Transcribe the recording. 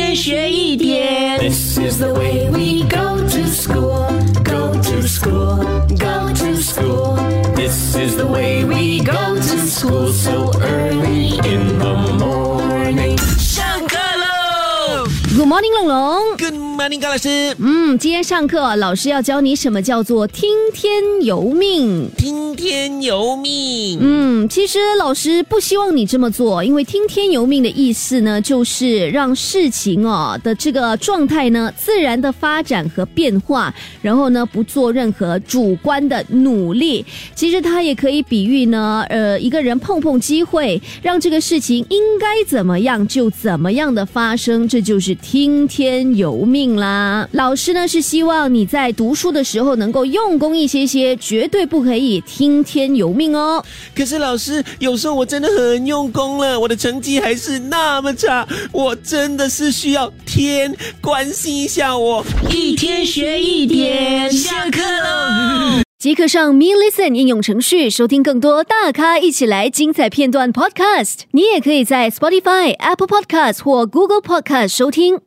天学一点。 This is the way we go to school, go to school, go to school. This is the way morning，龙龙。！Good morning，高老师。嗯，今天上课老师要教你什么叫做听天由命。听天由命。嗯，其实老师不希望你这么做，因为听天由命的意思呢，就是让事情哦的这个状态呢自然的发展和变化，然后呢不做任何主观的努力。其实它也可以比喻呢，呃，一个人碰碰机会，让这个事情应该怎么样就怎么样的发生，这就是听天由命啦。老师呢是希望你在读书的时候能够用功一些些，绝对不可以听天由命哦。可是老师，有时候我真的很用功了，我的成绩还是那么差，我真的是需要天关心一下我。一天学一点，下课喽。即刻上 Me Listen 应用程序收听更多大咖一起来精彩片段 Podcast。你也可以在 Spotify、Apple Podcast 或 Google Podcast 收听。